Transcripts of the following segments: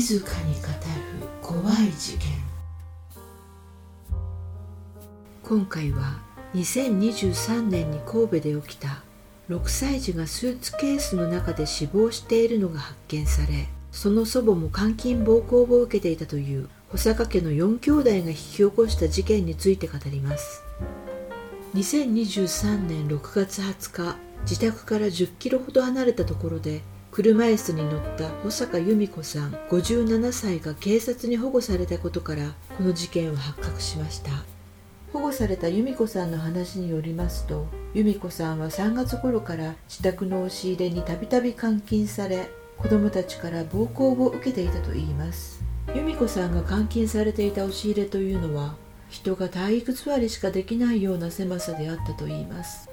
静かに語る怖い事件。今回は2023年に神戸で起きた6歳児がスーツケースの中で死亡しているのが発見されその祖母も監禁暴行を受けていたという保坂家の4兄弟が引き起こした事件について語ります。2023年6月20日自宅から10キロほど離れたところで車椅子に乗った保坂由美子さん57歳が警察に保護されたことからこの事件は発覚しました。保護された由美子さんの話によりますと由美子さんは3月頃から自宅の押し入れにたびたび監禁され子供たちから暴行を受けていたといいます。由美子さんが監禁されていた押し入れというのは人が体育座りしかできないような狭さであったといいます。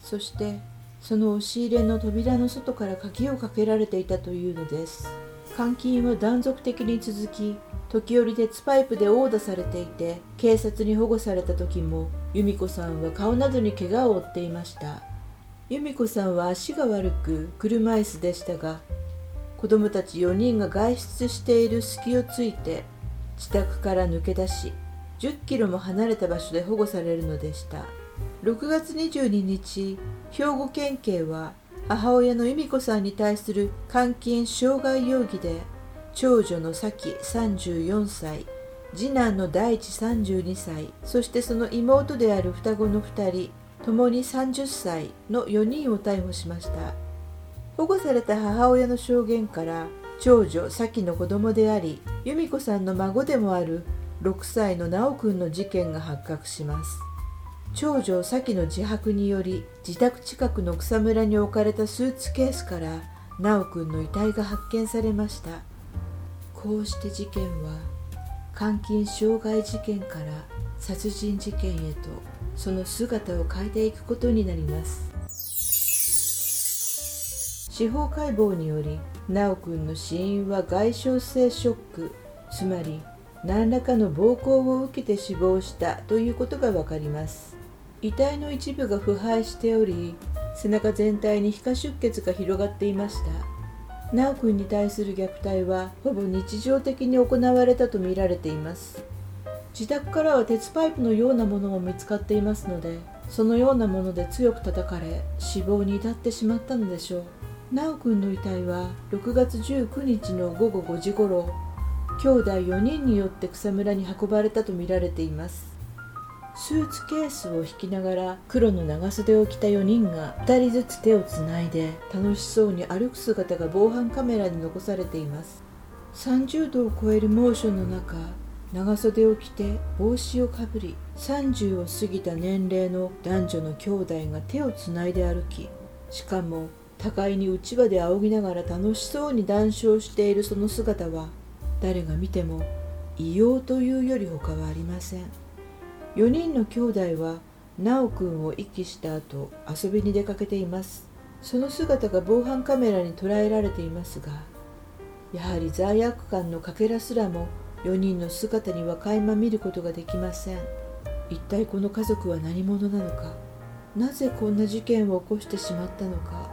そしてその押し入れの扉の外から鍵をかけられていたというのです。監禁は断続的に続き時折鉄パイプで殴打されていて警察に保護された時も由美子さんは顔などに怪我を負っていました。由美子さんは足が悪く車椅子でしたが子供たち4人が外出している隙をついて自宅から抜け出し10キロも離れた場所で保護されるのでした。6月22日兵庫県警は母親の由美子さんに対する監禁傷害容疑で長女の咲34歳次男の大地32歳そしてその妹である双子の2人共に30歳の4人を逮捕しました。保護された母親の証言から長女咲の子供であり由美子さんの孫でもある6歳の修くんの事件が発覚します。長女咲の自白により自宅近くの草むらに置かれたスーツケースから修くんの遺体が発見されました。こうして事件は監禁傷害事件から殺人事件へとその姿を変えていくことになります。司法解剖により修くんの死因は外傷性ショックつまり何らかの暴行を受けて死亡したということが分かります。遺体の一部が腐敗しており背中全体に皮下出血が広がっていました。修くんに対する虐待はほぼ日常的に行われたとみられています。自宅からは鉄パイプのようなものも見つかっていますのでそのようなもので強く叩かれ死亡に至ってしまったのでしょう。修くんの遺体は6月19日の午後5時頃兄弟4人によって草むらに運ばれたとみられています。スーツケースを引きながら黒の長袖を着た4人が2人ずつ手をつないで楽しそうに歩く姿が防犯カメラに残されています。30度を超える猛暑の中長袖を着て帽子をかぶり30を過ぎた年齢の男女の兄弟が手をつないで歩きしかも互いにうちわで仰ぎながら楽しそうに談笑しているその姿は誰が見ても異様というより他はありません。4人の兄弟は修くんを遺棄した後遊びに出かけています。その姿が防犯カメラに捉えられていますがやはり罪悪感のかけらすらも4人の姿には垣間見ることができません。一体この家族は何者なのか。なぜこんな事件を起こしてしまったのか。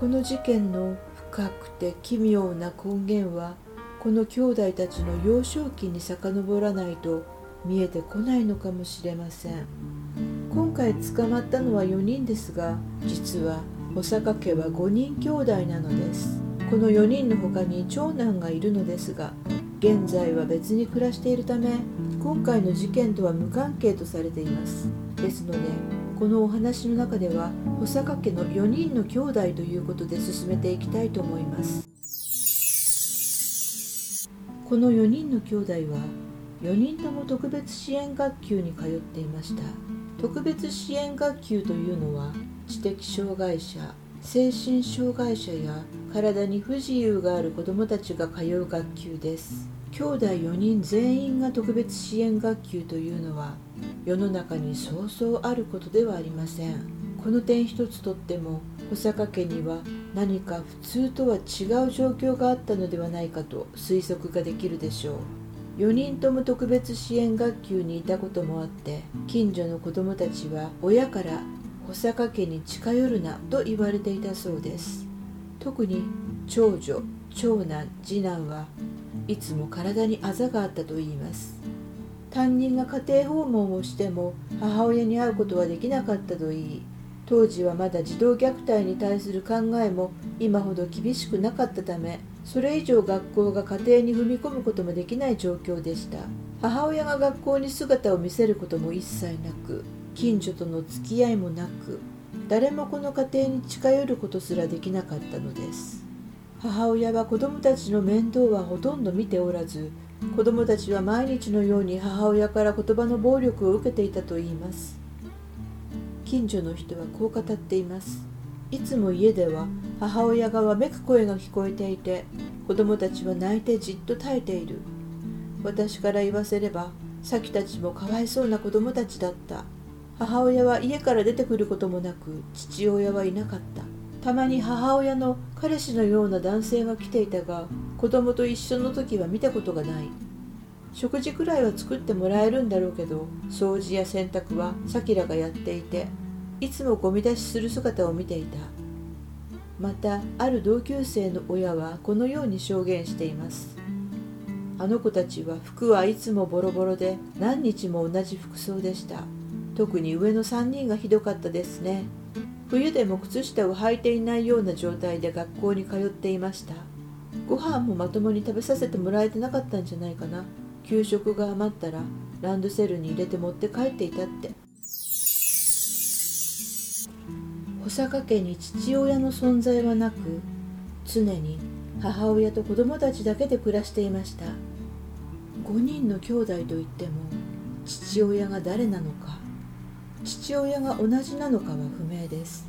この事件の深くて奇妙な根源はこの兄弟たちの幼少期に遡らないと見えてこないのかもしれません。今回捕まったのは4人ですが実は保坂家は5人兄弟なのです。この4人の他に長男がいるのですが現在は別に暮らしているため今回の事件とは無関係とされています。ですのでこのお話の中では保坂家の4人の兄弟ということで進めていきたいと思います。この4人の兄弟は4人とも特別支援学級に通っていました。特別支援学級というのは知的障害者精神障害者や体に不自由がある子どもたちが通う学級です。兄弟4人全員が特別支援学級というのは世の中にそうそうあることではありません。この点一つとっても保坂家には何か普通とは違う状況があったのではないかと推測ができるでしょう。4人とも特別支援学級にいたこともあって近所の子供たちは親から保坂家に近寄るなと言われていたそうです。特に長女長男次男はいつも体にあざがあったといいます。担任が家庭訪問をしても母親に会うことはできなかったといい当時はまだ児童虐待に対する考えも今ほど厳しくなかったためそれ以上学校が家庭に踏み込むこともできない状況でした。母親が学校に姿を見せることも一切なく近所との付き合いもなく誰もこの家庭に近寄ることすらできなかったのです。母親は子供たちの面倒はほとんど見ておらず子供たちは毎日のように母親から言葉の暴力を受けていたといいます。近所の人はこう語っています。いつも家では母親がわめく声が聞こえていて子供たちは泣いてじっと耐えている。私から言わせれば咲たちもかわいそうな子供たちだった。母親は家から出てくることもなく父親はいなかった。たまに母親の彼氏のような男性が来ていたが子供と一緒の時は見たことがない。食事くらいは作ってもらえるんだろうけど掃除や洗濯はさきらがやっていていつもゴミ出しする姿を見ていた。またある同級生の親はこのように証言しています。あの子たちは服はいつもボロボロで何日も同じ服装でした。特に上の3人がひどかったですね。冬でも靴下を履いていないような状態で学校に通っていました。ご飯もまともに食べさせてもらえてなかったんじゃないかな。給食が余ったらランドセルに入れて持って帰っていたって。坂家に父親の存在はなく常に母親と子供たちだけで暮らしていました。5人の兄弟といっても父親が誰なのか父親が同じなのかは不明です。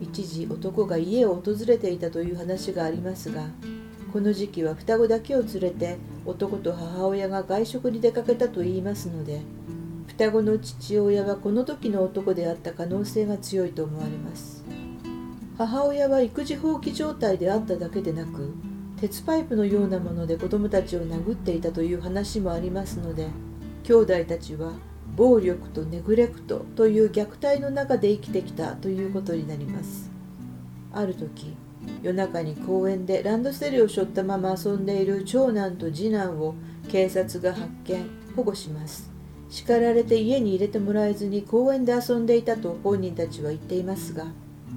一時男が家を訪れていたという話がありますがこの時期は双子だけを連れて男と母親が外食に出かけたといいますので双子の父親はこの時の男であった可能性が強いと思われます。母親は育児放棄状態であっただけでなく鉄パイプのようなもので子供たちを殴っていたという話もありますので兄弟たちは暴力とネグレクトという虐待の中で生きてきたということになります。ある時夜中に公園でランドセルを背負ったまま遊んでいる長男と次男を警察が発見保護します。叱られて家に入れてもらえずに公園で遊んでいたと本人たちは言っていますが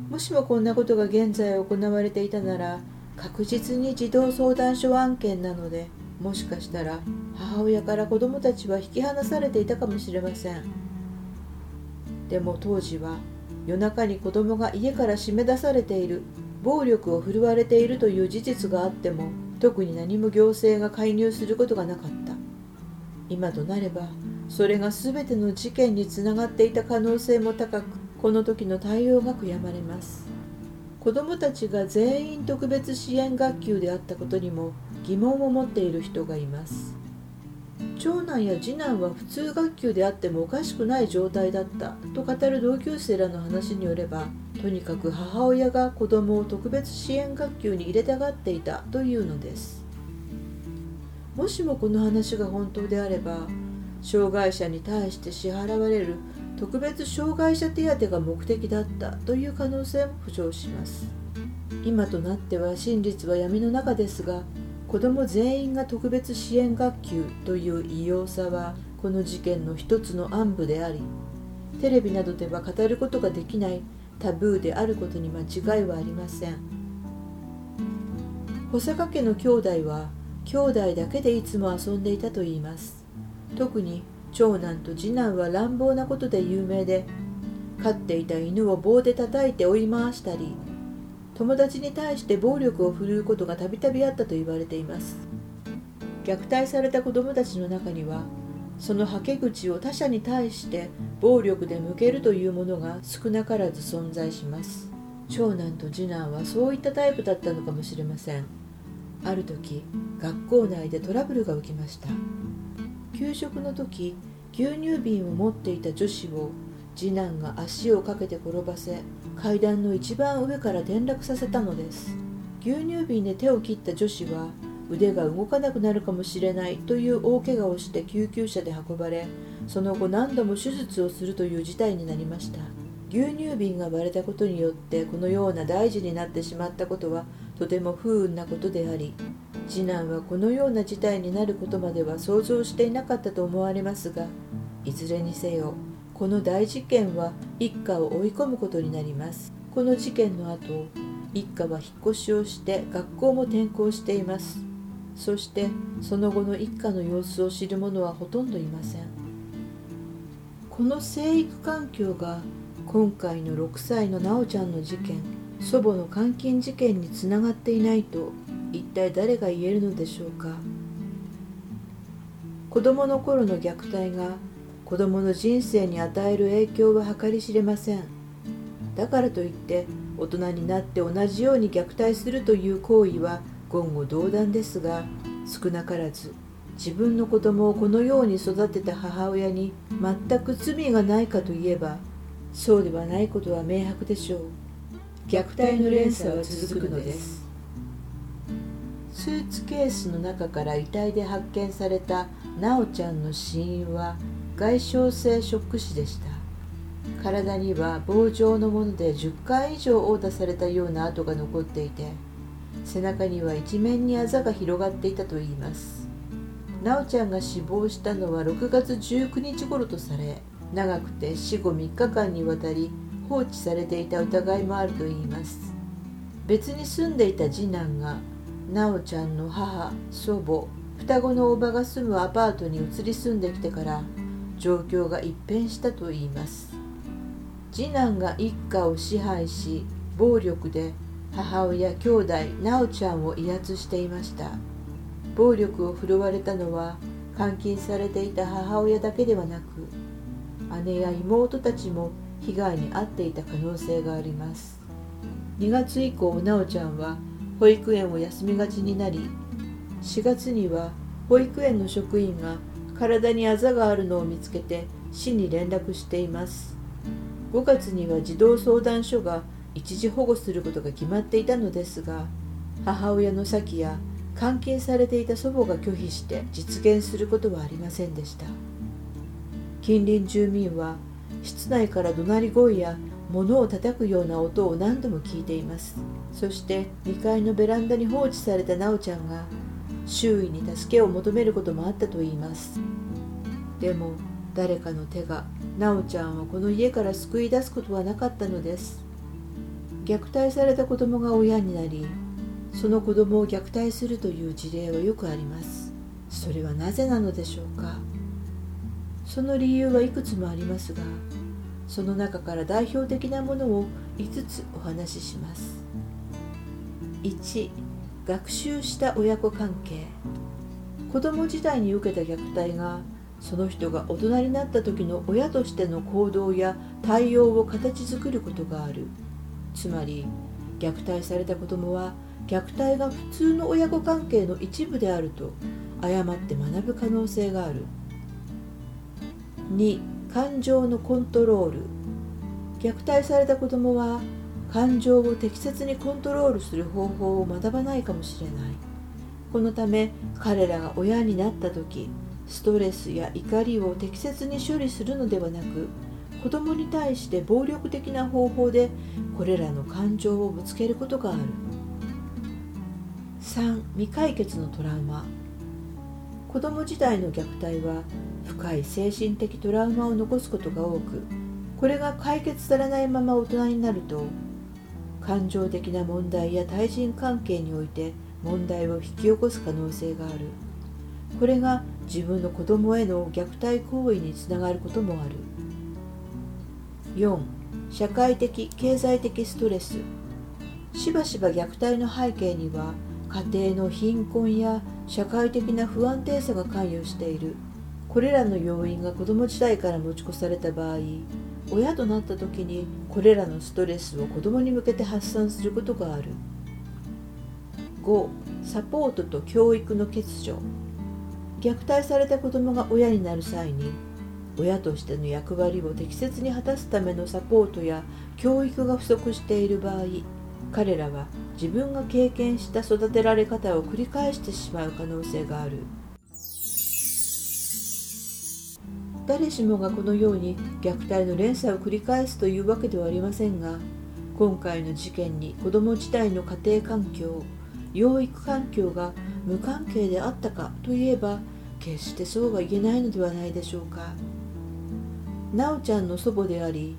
もしもこんなことが現在行われていたなら確実に児童相談所案件なのでもしかしたら母親から子供たちは引き離されていたかもしれません。でも当時は夜中に子供が家から締め出されている暴力を振るわれているという事実があっても特に何も行政が介入することがなかった。今となればそれが全ての事件につながっていた可能性も高くこの時の対応が悔やまれます。子どもたちが全員特別支援学級であったことにも疑問を持っている人がいます。長男や次男は普通学級であってもおかしくない状態だったと語る同級生らの話によればとにかく母親が子供を特別支援学級に入れたがっていたというのです。もしもこの話が本当であれば障害者に対して支払われる特別障害者手当が目的だったという可能性も浮上します。今となっては真実は闇の中ですが子ども全員が特別支援学級という異様さはこの事件の一つの暗部でありテレビなどでは語ることができないタブーであることに間違いはありません。保坂家の兄弟は兄弟だけでいつも遊んでいたといいます。特に長男と次男は乱暴なことで有名で飼っていた犬を棒で叩いて追い回したり友達に対して暴力を振るうことがたびたびあったと言われています。虐待された子どもたちの中にはそのはけ口を他者に対して暴力で向けるというものが少なからず存在します。長男と次男はそういったタイプだったのかもしれません。ある時学校内でトラブルが起きました。給食の時牛乳瓶を持っていた女子を次男が足をかけて転ばせ階段の一番上から転落させたのです。牛乳瓶で手を切った女子は腕が動かなくなるかもしれないという大怪我をして救急車で運ばれその後何度も手術をするという事態になりました。牛乳瓶が割れたことによってこのような大事になってしまったことはとても不運なことであり次男はこのような事態になることまでは想像していなかったと思われますがいずれにせよこの大事件は一家を追い込むことになります。この事件の後一家は引っ越しをして学校も転校しています。そしてその後の一家の様子を知る者はほとんどいません。この生育環境が今回の6歳のなおちゃんの事件祖母の監禁事件につながっていないと一体誰が言えるのでしょうか？子供の頃の虐待が子供の人生に与える影響は計り知れません。だからといって大人になって同じように虐待するという行為は言語道断ですが少なからず自分の子供をこのように育てた母親に全く罪がないかといえばそうではないことは明白でしょう。虐待の連鎖は続くのです。スーツケースの中から遺体で発見されたなおちゃんの死因は外傷性ショック死でした。体には棒状のもので10回以上殴打されたような跡が残っていて背中には一面にあざが広がっていたといいます。なおちゃんが死亡したのは6月19日頃とされ長くて死後3日間にわたり放置されていた疑いもあるといいます。別に住んでいた次男がなおちゃんの母祖母双子のおばが住むアパートに移り住んできてから状況が一変したといいます。次男が一家を支配し暴力で母親兄弟なおちゃんを威圧していました。暴力を振るわれたのは監禁されていた母親だけではなく姉や妹たちも被害に遭っていた可能性があります。2月以降なおちゃんは保育園を休みがちになり4月には保育園の職員が体にあざがあるのを見つけて市に連絡しています。5月には児童相談所が一時保護することが決まっていたのですが母親の先や監禁されていた祖母が拒否して実現することはありませんでした。近隣住民は室内から怒鳴り声や物を叩くような音を何度も聞いています。そして2階のベランダに放置されたなおちゃんが周囲に助けを求めることもあったといいます。でも誰かの手がなおちゃんをこの家から救い出すことはなかったのです。虐待された子供が親になりその子供を虐待するという事例はよくあります。それはなぜなのでしょうか。その理由はいくつもありますがその中から代表的なものを5つお話しします。1学習した親子関係。子供時代に受けた虐待がその人が大人になった時の親としての行動や対応を形作ることがある。つまり虐待された子供は虐待が普通の親子関係の一部であると誤って学ぶ可能性がある。2感情のコントロール。虐待された子供は感情を適切にコントロールする方法を学ばないかもしれない。このため彼らが親になった時ストレスや怒りを適切に処理するのではなく子供に対して暴力的な方法でこれらの感情をぶつけることがある。3未解決のトラウマ。子供時代の虐待は深い精神的トラウマを残すことが多くこれが解決されないまま大人になると感情的な問題や対人関係において問題を引き起こす可能性がある。これが自分の子供への虐待行為につながることもある。4社会的経済的ストレス。しばしば虐待の背景には家庭の貧困や社会的な不安定さが関与している。これらの要因が子供時代から持ち越された場合親となった時にこれらのストレスを子供に向けて発散することがある。5サポートと教育の欠如。虐待された子供が親になる際に親としての役割を適切に果たすためのサポートや教育が不足している場合彼らは自分が経験した育てられ方を繰り返してしまう可能性がある。誰しもがこのように虐待の連鎖を繰り返すというわけではありませんが今回の事件に子ども自体の家庭環境養育環境が無関係であったかといえば決してそうは言えないのではないでしょうか。なおちゃんの祖母であり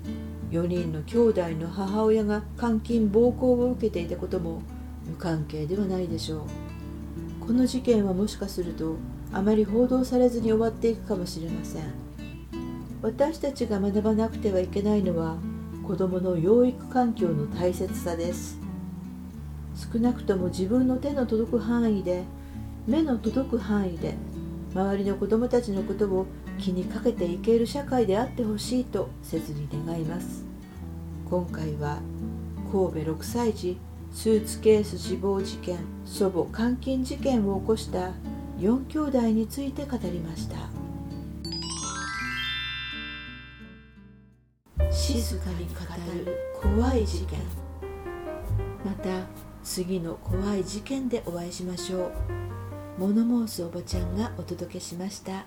4人の兄弟の母親が監禁暴行を受けていたことも無関係ではないでしょう。この事件はもしかするとあまり報道されずに終わっていくかもしれません。私たちが学ばなくてはいけないのは子どもの養育環境の大切さです。少なくとも自分の手の届く範囲で目の届く範囲で周りの子どもたちのことを気にかけていける社会であってほしいと切に願います。今回は神戸6歳児スーツケース死亡事件祖母監禁事件を起こした4兄弟について語りました。静かに語る怖い事件また次の怖い事件でお会いしましょう物申すおばちゃんがお届けしました。